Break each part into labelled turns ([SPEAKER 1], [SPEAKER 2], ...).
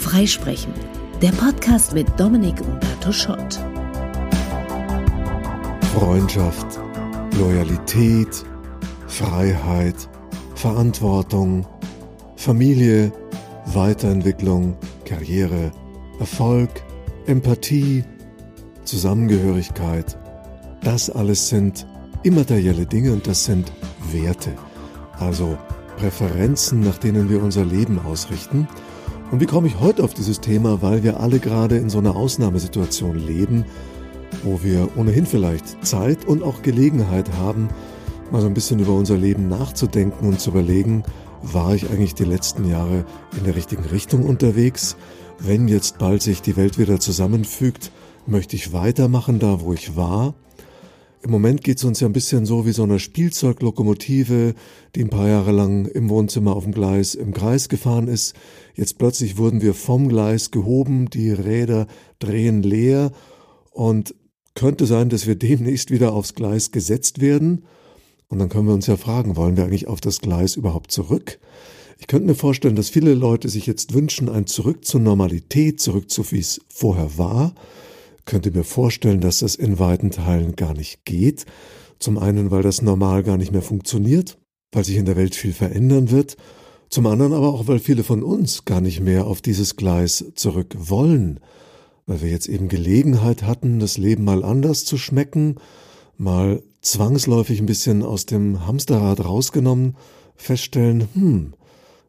[SPEAKER 1] Freisprechen, der Podcast mit Dominik Umberto Schott.
[SPEAKER 2] Freundschaft, Loyalität, Freiheit, Verantwortung, Familie, Weiterentwicklung, Karriere, Erfolg, Empathie, Zusammengehörigkeit. Das alles sind immaterielle Dinge und das sind Werte, also Präferenzen, nach denen wir unser Leben ausrichten. Und wie komme ich heute auf dieses Thema? Weil wir alle gerade in so einer Ausnahmesituation leben, wo wir ohnehin vielleicht Zeit und auch Gelegenheit haben, mal so ein bisschen über unser Leben nachzudenken und zu überlegen, war ich eigentlich die letzten Jahre in der richtigen Richtung unterwegs? Wenn jetzt bald sich die Welt wieder zusammenfügt, möchte ich weitermachen da, wo ich war? Im Moment geht es uns ja ein bisschen so wie so eine Spielzeuglokomotive, die ein paar Jahre lang im Wohnzimmer auf dem Gleis im Kreis gefahren ist. Jetzt plötzlich wurden wir vom Gleis gehoben, die Räder drehen leer und könnte sein, dass wir demnächst wieder aufs Gleis gesetzt werden. Und dann können wir uns ja fragen, wollen wir eigentlich auf das Gleis überhaupt zurück? Ich könnte mir vorstellen, dass viele Leute sich jetzt wünschen, ein Zurück zur Normalität, zurück zu wie es vorher war. Könnte mir vorstellen, dass das in weiten Teilen gar nicht geht. Zum einen, weil das normal gar nicht mehr funktioniert, weil sich in der Welt viel verändern wird. Zum anderen aber auch, weil viele von uns gar nicht mehr auf dieses Gleis zurück wollen. Weil wir jetzt eben Gelegenheit hatten, das Leben mal anders zu schmecken, mal zwangsläufig ein bisschen aus dem Hamsterrad rausgenommen, feststellen, hm,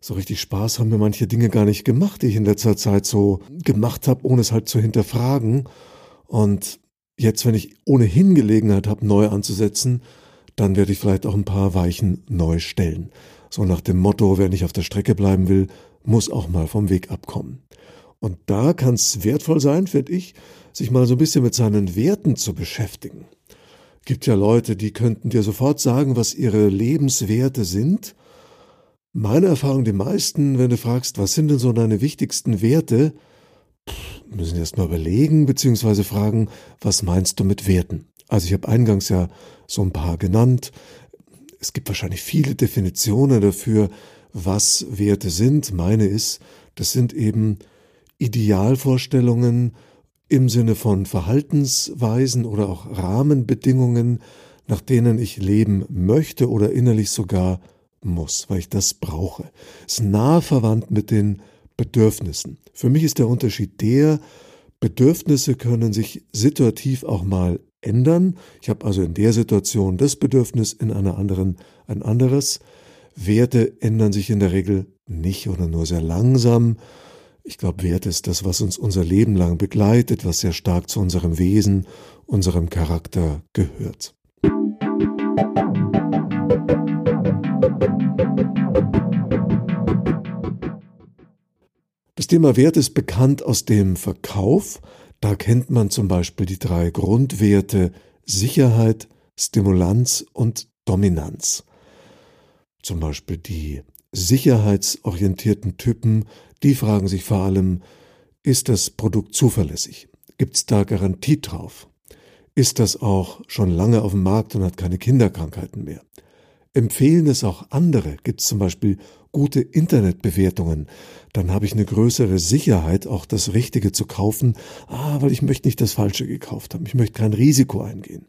[SPEAKER 2] so richtig Spaß haben mir manche Dinge gar nicht gemacht, die ich in letzter Zeit so gemacht habe, ohne es halt zu hinterfragen. Und jetzt, wenn ich ohnehin Gelegenheit habe, neu anzusetzen, dann werde ich vielleicht auch ein paar Weichen neu stellen. So nach dem Motto, wer nicht auf der Strecke bleiben will, muss auch mal vom Weg abkommen. Und da kann es wertvoll sein, finde ich, sich mal so ein bisschen mit seinen Werten zu beschäftigen. Gibt ja Leute, die könnten dir sofort sagen, was ihre Lebenswerte sind. Meine Erfahrung, die meisten, wenn du fragst, was sind denn so deine wichtigsten Werte, müssen erst mal überlegen, beziehungsweise fragen, was meinst du mit Werten? Also ich habe eingangs ja so ein paar genannt. Es gibt wahrscheinlich viele Definitionen dafür, was Werte sind. Meine ist, das sind eben Idealvorstellungen, im Sinne von Verhaltensweisen oder auch Rahmenbedingungen, nach denen ich leben möchte oder innerlich sogar muss, weil ich das brauche. Es ist nah verwandt mit den Bedürfnissen. Für mich ist der Unterschied der, Bedürfnisse können sich situativ auch mal ändern. Ich habe also in der Situation das Bedürfnis, in einer anderen ein anderes. Werte ändern sich in der Regel nicht oder nur sehr langsam. Ich glaube, Wert ist das, was uns unser Leben lang begleitet, was sehr stark zu unserem Wesen, unserem Charakter gehört. Das Thema Wert ist bekannt aus dem Verkauf. Da kennt man zum Beispiel die drei Grundwerte Sicherheit, Stimulanz und Dominanz. Zum Beispiel die sicherheitsorientierten Typen die fragen sich vor allem, ist das Produkt zuverlässig? Gibt es da Garantie drauf? Ist das auch schon lange auf dem Markt und hat keine Kinderkrankheiten mehr? Empfehlen es auch andere? Gibt es zum Beispiel gute Internetbewertungen? Dann habe ich eine größere Sicherheit, auch das Richtige zu kaufen. Ah, weil ich möchte nicht das Falsche gekauft haben. Ich möchte kein Risiko eingehen.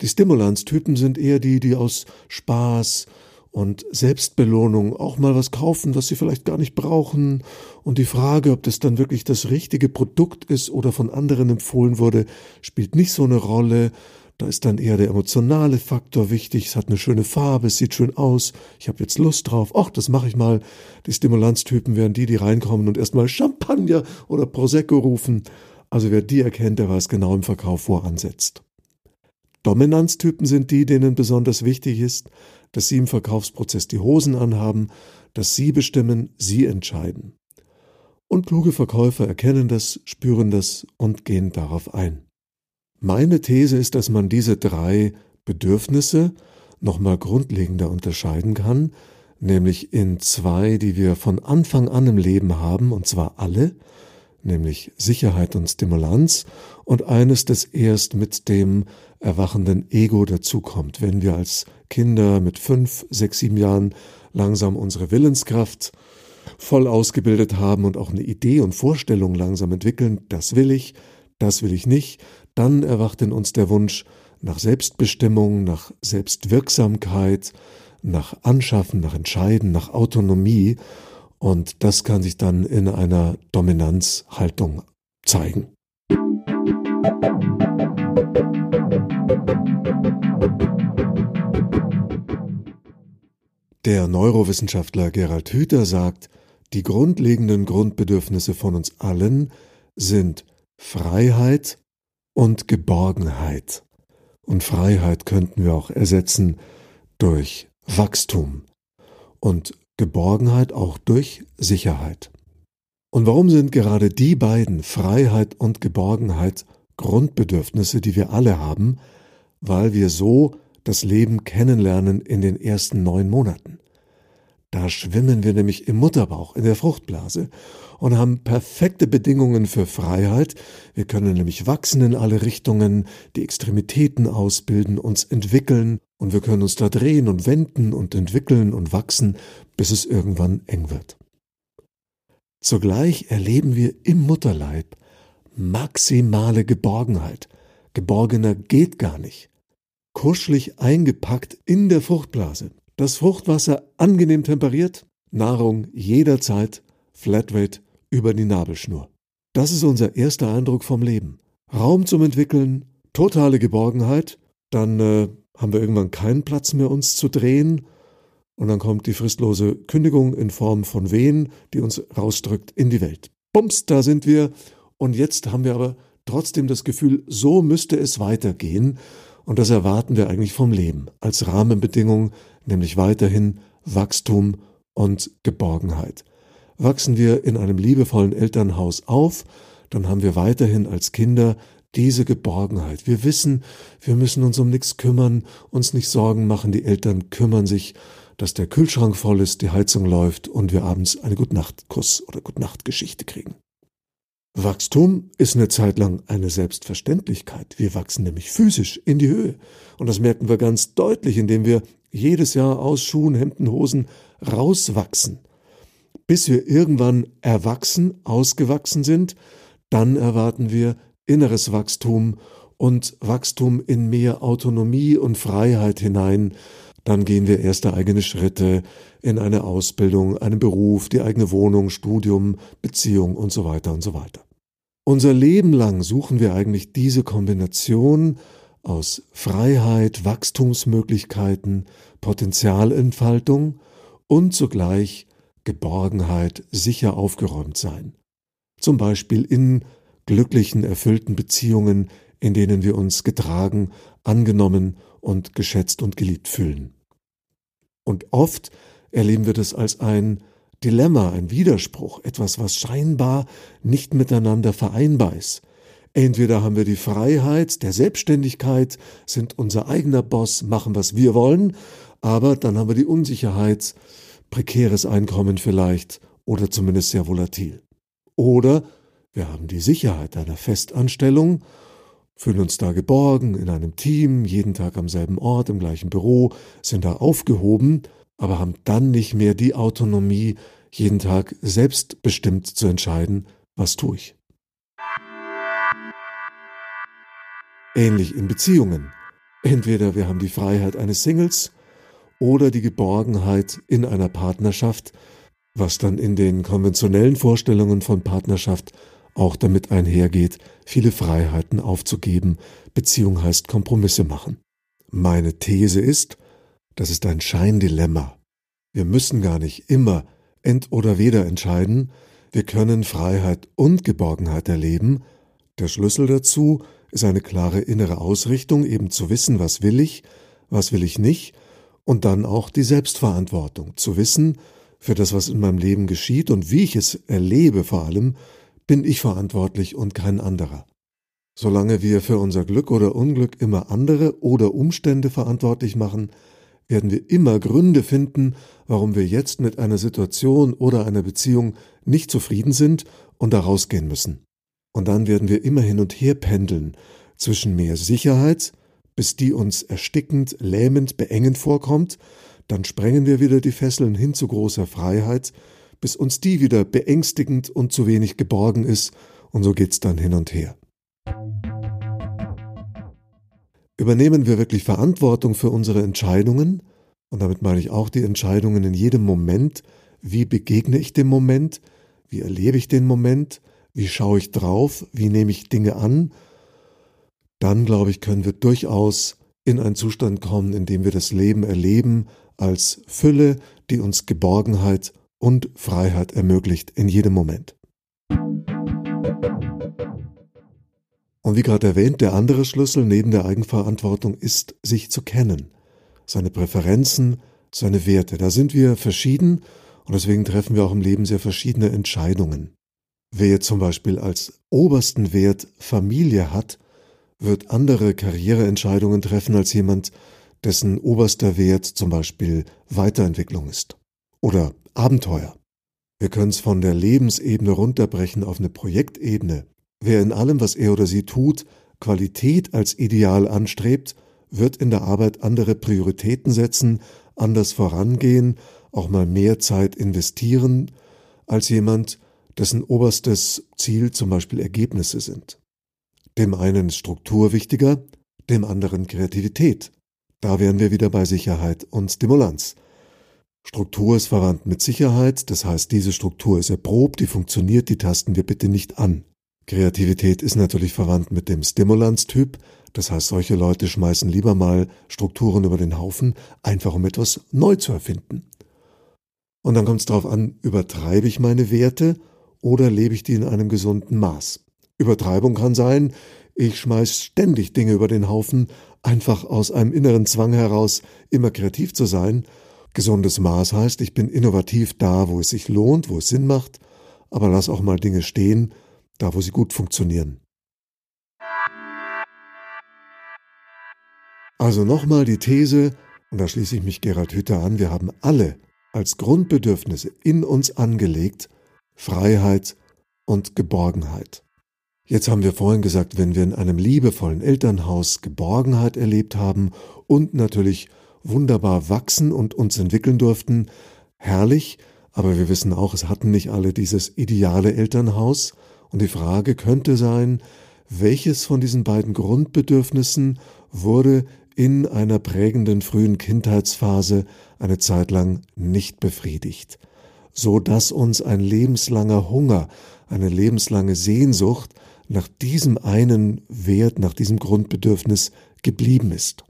[SPEAKER 2] Die Stimulanztypen sind eher die, die aus Spaß, und Selbstbelohnung auch mal was kaufen, was sie vielleicht gar nicht brauchen und die Frage, ob das dann wirklich das richtige Produkt ist oder von anderen empfohlen wurde, spielt nicht so eine Rolle. Da ist dann eher der emotionale Faktor wichtig. Es hat eine schöne Farbe, es sieht schön aus. Ich habe jetzt Lust drauf. Ach, das mache ich mal. Die Stimulanztypen wären die, die reinkommen und erstmal Champagner oder Prosecco rufen. Also wer die erkennt, der weiß genau im Verkauf, wo er ansetzt. Dominanztypen sind die, denen besonders wichtig ist, dass Sie im Verkaufsprozess die Hosen anhaben, dass Sie bestimmen, Sie entscheiden. Und kluge Verkäufer erkennen das, spüren das und gehen darauf ein. Meine These ist, dass man diese drei Bedürfnisse nochmal grundlegender unterscheiden kann, nämlich in zwei, die wir von Anfang an im Leben haben, und zwar alle, nämlich Sicherheit und Stimulanz, und eines, das erst mit dem erwachenden Ego dazukommt, wenn wir als Kinder mit fünf, sechs, sieben Jahren langsam unsere Willenskraft voll ausgebildet haben und auch eine Idee und Vorstellung langsam entwickeln, das will ich, das will ich nicht, dann erwacht in uns der Wunsch nach Selbstbestimmung, nach Selbstwirksamkeit, nach Anschaffen, nach Entscheiden, nach Autonomie und das kann sich dann in einer Dominanzhaltung zeigen. Der Neurowissenschaftler Gerald Hüther sagt, die grundlegenden Grundbedürfnisse von uns allen sind Freiheit und Geborgenheit. Und Freiheit könnten wir auch ersetzen durch Wachstum und Geborgenheit auch durch Sicherheit. Und warum sind gerade die beiden, Freiheit und Geborgenheit, Grundbedürfnisse, die wir alle haben, weil wir so das Leben kennenlernen in den ersten neun Monaten. Da schwimmen wir nämlich im Mutterbauch, in der Fruchtblase und haben perfekte Bedingungen für Freiheit. Wir können nämlich wachsen in alle Richtungen, die Extremitäten ausbilden, uns entwickeln und wir können uns da drehen und wenden und entwickeln und wachsen, bis es irgendwann eng wird. Zugleich erleben wir im Mutterleib maximale Geborgenheit. Geborgener geht gar nicht. Kuschelig eingepackt in der Fruchtblase. Das Fruchtwasser angenehm temperiert, Nahrung jederzeit, Flatrate über die Nabelschnur. Das ist unser erster Eindruck vom Leben. Raum zum Entwickeln, totale Geborgenheit, dann äh, haben wir irgendwann keinen Platz mehr, uns zu drehen, und dann kommt die fristlose Kündigung in Form von Wehen, die uns rausdrückt in die Welt. Bums, da sind wir. Und jetzt haben wir aber trotzdem das Gefühl, so müsste es weitergehen. Und das erwarten wir eigentlich vom Leben als Rahmenbedingung, nämlich weiterhin Wachstum und Geborgenheit. Wachsen wir in einem liebevollen Elternhaus auf, dann haben wir weiterhin als Kinder diese Geborgenheit. Wir wissen, wir müssen uns um nichts kümmern, uns nicht Sorgen machen, die Eltern kümmern sich, dass der Kühlschrank voll ist, die Heizung läuft und wir abends eine Gutnachtkuss oder Gutnachtgeschichte kriegen. Wachstum ist eine Zeit lang eine Selbstverständlichkeit. Wir wachsen nämlich physisch in die Höhe. Und das merken wir ganz deutlich, indem wir jedes Jahr aus Schuhen, Hemden, Hosen rauswachsen. Bis wir irgendwann erwachsen, ausgewachsen sind, dann erwarten wir inneres Wachstum und Wachstum in mehr Autonomie und Freiheit hinein. Dann gehen wir erste eigene Schritte in eine Ausbildung, einen Beruf, die eigene Wohnung, Studium, Beziehung und so weiter und so weiter. Unser Leben lang suchen wir eigentlich diese Kombination aus Freiheit, Wachstumsmöglichkeiten, Potenzialentfaltung und zugleich Geborgenheit, sicher aufgeräumt sein. Zum Beispiel in glücklichen, erfüllten Beziehungen, in denen wir uns getragen, angenommen und geschätzt und geliebt fühlen. Und oft erleben wir das als ein Dilemma, ein Widerspruch, etwas, was scheinbar nicht miteinander vereinbar ist. Entweder haben wir die Freiheit der Selbstständigkeit, sind unser eigener Boss, machen, was wir wollen, aber dann haben wir die Unsicherheit, prekäres Einkommen vielleicht oder zumindest sehr volatil. Oder wir haben die Sicherheit einer Festanstellung, fühlen uns da geborgen in einem Team, jeden Tag am selben Ort, im gleichen Büro, sind da aufgehoben aber haben dann nicht mehr die Autonomie, jeden Tag selbstbestimmt zu entscheiden, was tue ich. Ähnlich in Beziehungen. Entweder wir haben die Freiheit eines Singles oder die Geborgenheit in einer Partnerschaft, was dann in den konventionellen Vorstellungen von Partnerschaft auch damit einhergeht, viele Freiheiten aufzugeben. Beziehung heißt Kompromisse machen. Meine These ist, das ist ein Scheindilemma. Wir müssen gar nicht immer ent oder weder entscheiden, wir können Freiheit und Geborgenheit erleben. Der Schlüssel dazu ist eine klare innere Ausrichtung, eben zu wissen, was will ich, was will ich nicht, und dann auch die Selbstverantwortung, zu wissen, für das, was in meinem Leben geschieht und wie ich es erlebe vor allem, bin ich verantwortlich und kein anderer. Solange wir für unser Glück oder Unglück immer andere oder Umstände verantwortlich machen, werden wir immer Gründe finden, warum wir jetzt mit einer Situation oder einer Beziehung nicht zufrieden sind und da rausgehen müssen. Und dann werden wir immer hin und her pendeln zwischen mehr Sicherheit, bis die uns erstickend, lähmend, beengend vorkommt, dann sprengen wir wieder die Fesseln hin zu großer Freiheit, bis uns die wieder beängstigend und zu wenig geborgen ist, und so geht's dann hin und her. Übernehmen wir wirklich Verantwortung für unsere Entscheidungen, und damit meine ich auch die Entscheidungen in jedem Moment, wie begegne ich dem Moment, wie erlebe ich den Moment, wie schaue ich drauf, wie nehme ich Dinge an, dann glaube ich, können wir durchaus in einen Zustand kommen, in dem wir das Leben erleben als Fülle, die uns Geborgenheit und Freiheit ermöglicht in jedem Moment. Und wie gerade erwähnt, der andere Schlüssel neben der Eigenverantwortung ist, sich zu kennen, seine Präferenzen, seine Werte. Da sind wir verschieden und deswegen treffen wir auch im Leben sehr verschiedene Entscheidungen. Wer zum Beispiel als obersten Wert Familie hat, wird andere Karriereentscheidungen treffen als jemand, dessen oberster Wert zum Beispiel Weiterentwicklung ist oder Abenteuer. Wir können es von der Lebensebene runterbrechen auf eine Projektebene. Wer in allem, was er oder sie tut, Qualität als Ideal anstrebt, wird in der Arbeit andere Prioritäten setzen, anders vorangehen, auch mal mehr Zeit investieren, als jemand, dessen oberstes Ziel zum Beispiel Ergebnisse sind. Dem einen ist Struktur wichtiger, dem anderen Kreativität. Da wären wir wieder bei Sicherheit und Stimulanz. Struktur ist verwandt mit Sicherheit, das heißt, diese Struktur ist erprobt, die funktioniert, die tasten wir bitte nicht an. Kreativität ist natürlich verwandt mit dem Stimulanztyp, das heißt, solche Leute schmeißen lieber mal Strukturen über den Haufen, einfach um etwas neu zu erfinden. Und dann kommt es darauf an, übertreibe ich meine Werte oder lebe ich die in einem gesunden Maß? Übertreibung kann sein, ich schmeiß ständig Dinge über den Haufen, einfach aus einem inneren Zwang heraus, immer kreativ zu sein. Gesundes Maß heißt, ich bin innovativ da, wo es sich lohnt, wo es Sinn macht, aber lass auch mal Dinge stehen, da wo sie gut funktionieren. Also nochmal die These, und da schließe ich mich Gerald Hütter an, wir haben alle als Grundbedürfnisse in uns angelegt Freiheit und Geborgenheit. Jetzt haben wir vorhin gesagt, wenn wir in einem liebevollen Elternhaus Geborgenheit erlebt haben und natürlich wunderbar wachsen und uns entwickeln durften, herrlich, aber wir wissen auch, es hatten nicht alle dieses ideale Elternhaus, und die Frage könnte sein, welches von diesen beiden Grundbedürfnissen wurde in einer prägenden frühen Kindheitsphase eine Zeit lang nicht befriedigt, so dass uns ein lebenslanger Hunger, eine lebenslange Sehnsucht nach diesem einen Wert, nach diesem Grundbedürfnis geblieben ist.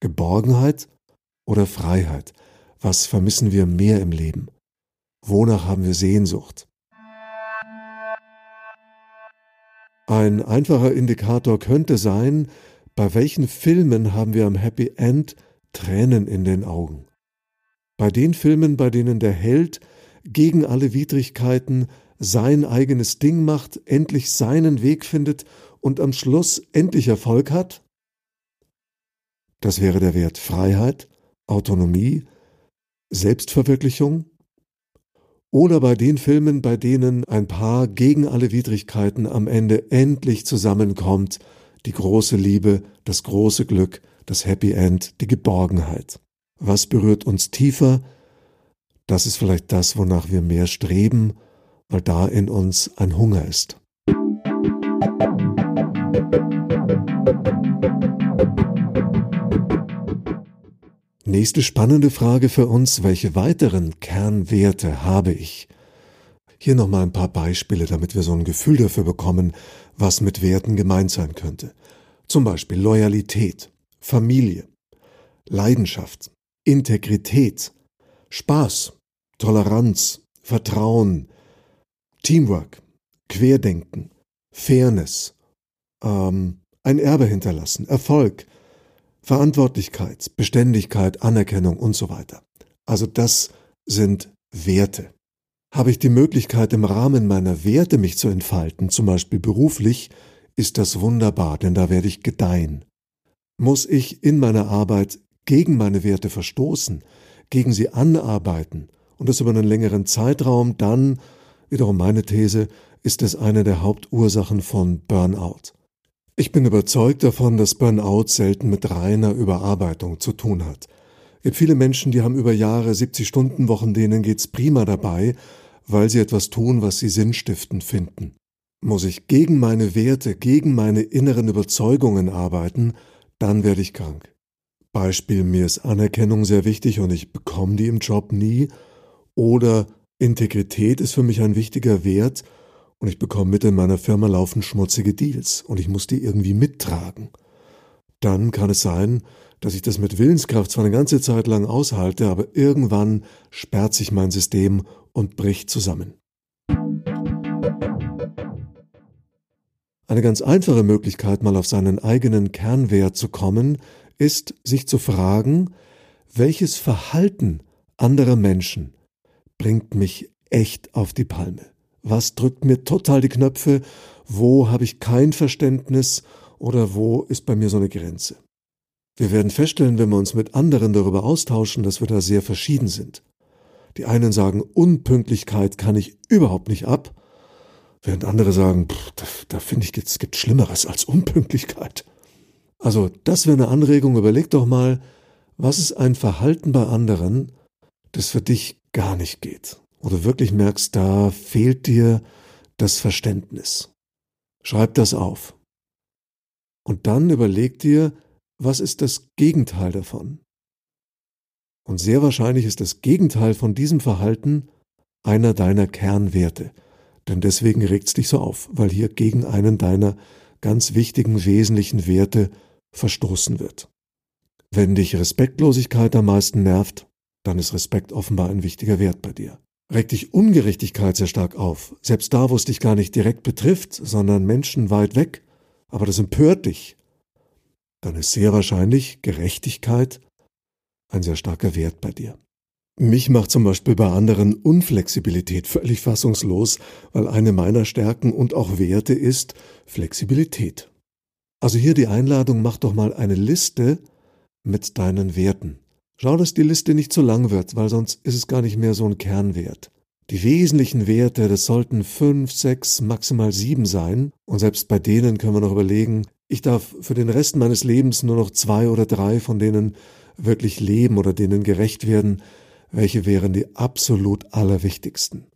[SPEAKER 2] Geborgenheit oder Freiheit? Was vermissen wir mehr im Leben? Wonach haben wir Sehnsucht? Ein einfacher Indikator könnte sein, bei welchen Filmen haben wir am Happy End Tränen in den Augen? Bei den Filmen, bei denen der Held gegen alle Widrigkeiten sein eigenes Ding macht, endlich seinen Weg findet und am Schluss endlich Erfolg hat? Das wäre der Wert Freiheit, Autonomie, Selbstverwirklichung? Oder bei den Filmen, bei denen ein Paar gegen alle Widrigkeiten am Ende endlich zusammenkommt die große Liebe, das große Glück, das Happy End, die Geborgenheit. Was berührt uns tiefer? Das ist vielleicht das, wonach wir mehr streben, weil da in uns ein Hunger ist. Nächste spannende Frage für uns, welche weiteren Kernwerte habe ich? Hier nochmal ein paar Beispiele, damit wir so ein Gefühl dafür bekommen, was mit Werten gemeint sein könnte. Zum Beispiel Loyalität, Familie, Leidenschaft, Integrität, Spaß, Toleranz, Vertrauen, Teamwork, Querdenken, Fairness, ähm, ein Erbe hinterlassen, Erfolg, Verantwortlichkeit, Beständigkeit, Anerkennung und so weiter. Also das sind Werte. Habe ich die Möglichkeit, im Rahmen meiner Werte mich zu entfalten, zum Beispiel beruflich, ist das wunderbar, denn da werde ich gedeihen. Muss ich in meiner Arbeit gegen meine Werte verstoßen, gegen sie anarbeiten und das über einen längeren Zeitraum, dann, wiederum meine These, ist es eine der Hauptursachen von Burnout. Ich bin überzeugt davon, dass Burnout selten mit reiner Überarbeitung zu tun hat. Es gibt viele Menschen, die haben über Jahre 70-Stunden-Wochen, denen geht's prima dabei, weil sie etwas tun, was sie sinnstiftend finden. Muss ich gegen meine Werte, gegen meine inneren Überzeugungen arbeiten, dann werde ich krank. Beispiel, mir ist Anerkennung sehr wichtig und ich bekomme die im Job nie. Oder Integrität ist für mich ein wichtiger Wert und ich bekomme mit in meiner Firma laufen schmutzige Deals und ich muss die irgendwie mittragen. Dann kann es sein, dass ich das mit Willenskraft zwar eine ganze Zeit lang aushalte, aber irgendwann sperrt sich mein System und bricht zusammen. Eine ganz einfache Möglichkeit, mal auf seinen eigenen Kernwert zu kommen, ist, sich zu fragen, welches Verhalten anderer Menschen bringt mich echt auf die Palme? Was drückt mir total die Knöpfe? Wo habe ich kein Verständnis oder wo ist bei mir so eine Grenze? Wir werden feststellen, wenn wir uns mit anderen darüber austauschen, dass wir da sehr verschieden sind. Die einen sagen, Unpünktlichkeit kann ich überhaupt nicht ab, während andere sagen, da, da finde ich, es gibt Schlimmeres als Unpünktlichkeit. Also, das wäre eine Anregung. Überleg doch mal, was ist ein Verhalten bei anderen, das für dich gar nicht geht? Du wirklich merkst, da fehlt dir das Verständnis. Schreib das auf. Und dann überleg dir, was ist das Gegenteil davon? Und sehr wahrscheinlich ist das Gegenteil von diesem Verhalten einer deiner Kernwerte. Denn deswegen regt es dich so auf, weil hier gegen einen deiner ganz wichtigen, wesentlichen Werte verstoßen wird. Wenn dich Respektlosigkeit am meisten nervt, dann ist Respekt offenbar ein wichtiger Wert bei dir. Regt dich Ungerechtigkeit sehr stark auf, selbst da, wo es dich gar nicht direkt betrifft, sondern Menschen weit weg, aber das empört dich, dann ist sehr wahrscheinlich Gerechtigkeit ein sehr starker Wert bei dir. Mich macht zum Beispiel bei anderen Unflexibilität völlig fassungslos, weil eine meiner Stärken und auch Werte ist Flexibilität. Also hier die Einladung, mach doch mal eine Liste mit deinen Werten. Schau, dass die Liste nicht zu lang wird, weil sonst ist es gar nicht mehr so ein Kernwert. Die wesentlichen Werte, das sollten fünf, sechs, maximal sieben sein. Und selbst bei denen können wir noch überlegen, ich darf für den Rest meines Lebens nur noch zwei oder drei von denen wirklich leben oder denen gerecht werden. Welche wären die absolut allerwichtigsten?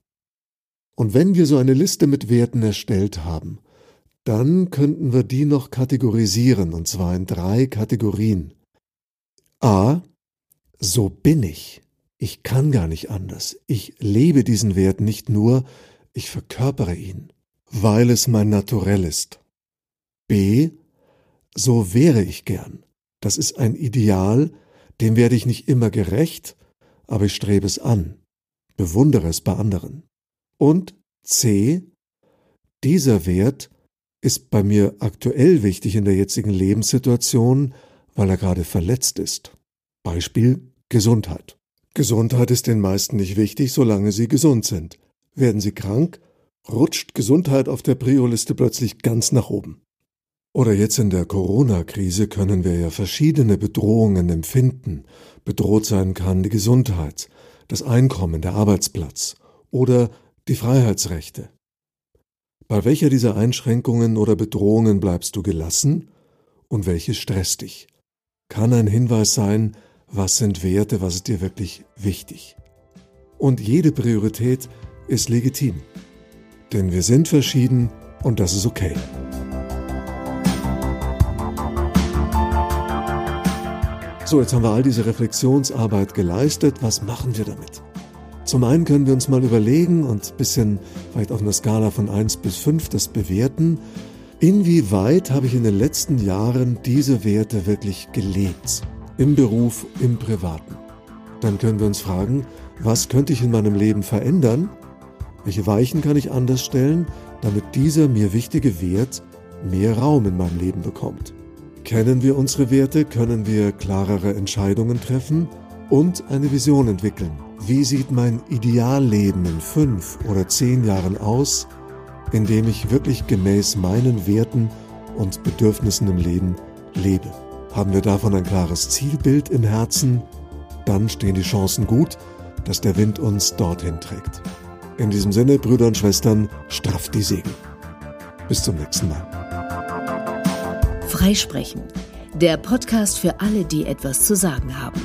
[SPEAKER 2] Und wenn wir so eine Liste mit Werten erstellt haben, dann könnten wir die noch kategorisieren, und zwar in drei Kategorien. A. So bin ich. Ich kann gar nicht anders. Ich lebe diesen Wert nicht nur, ich verkörpere ihn, weil es mein Naturell ist. B. So wäre ich gern. Das ist ein Ideal, dem werde ich nicht immer gerecht, aber ich strebe es an, bewundere es bei anderen. Und C. Dieser Wert ist bei mir aktuell wichtig in der jetzigen Lebenssituation, weil er gerade verletzt ist. Beispiel Gesundheit. Gesundheit ist den meisten nicht wichtig, solange sie gesund sind. Werden sie krank, rutscht Gesundheit auf der Prio-Liste plötzlich ganz nach oben. Oder jetzt in der Corona-Krise können wir ja verschiedene Bedrohungen empfinden. Bedroht sein kann die Gesundheit, das Einkommen, der Arbeitsplatz oder die Freiheitsrechte. Bei welcher dieser Einschränkungen oder Bedrohungen bleibst du gelassen und welche stresst dich? Kann ein Hinweis sein, was sind Werte, was ist dir wirklich wichtig. Und jede Priorität ist legitim. Denn wir sind verschieden und das ist okay. So, jetzt haben wir all diese Reflexionsarbeit geleistet. Was machen wir damit? Zum einen können wir uns mal überlegen und ein bisschen vielleicht auf einer Skala von 1 bis 5 das bewerten, inwieweit habe ich in den letzten Jahren diese Werte wirklich gelebt, im Beruf, im Privaten. Dann können wir uns fragen, was könnte ich in meinem Leben verändern? Welche Weichen kann ich anders stellen, damit dieser mir wichtige Wert mehr Raum in meinem Leben bekommt? Kennen wir unsere Werte, können wir klarere Entscheidungen treffen und eine Vision entwickeln. Wie sieht mein Idealleben in fünf oder zehn Jahren aus, in dem ich wirklich gemäß meinen Werten und Bedürfnissen im Leben lebe? Haben wir davon ein klares Zielbild im Herzen, dann stehen die Chancen gut, dass der Wind uns dorthin trägt. In diesem Sinne, Brüder und Schwestern, strafft die Segel. Bis zum nächsten Mal.
[SPEAKER 1] Freisprechen, der Podcast für alle, die etwas zu sagen haben.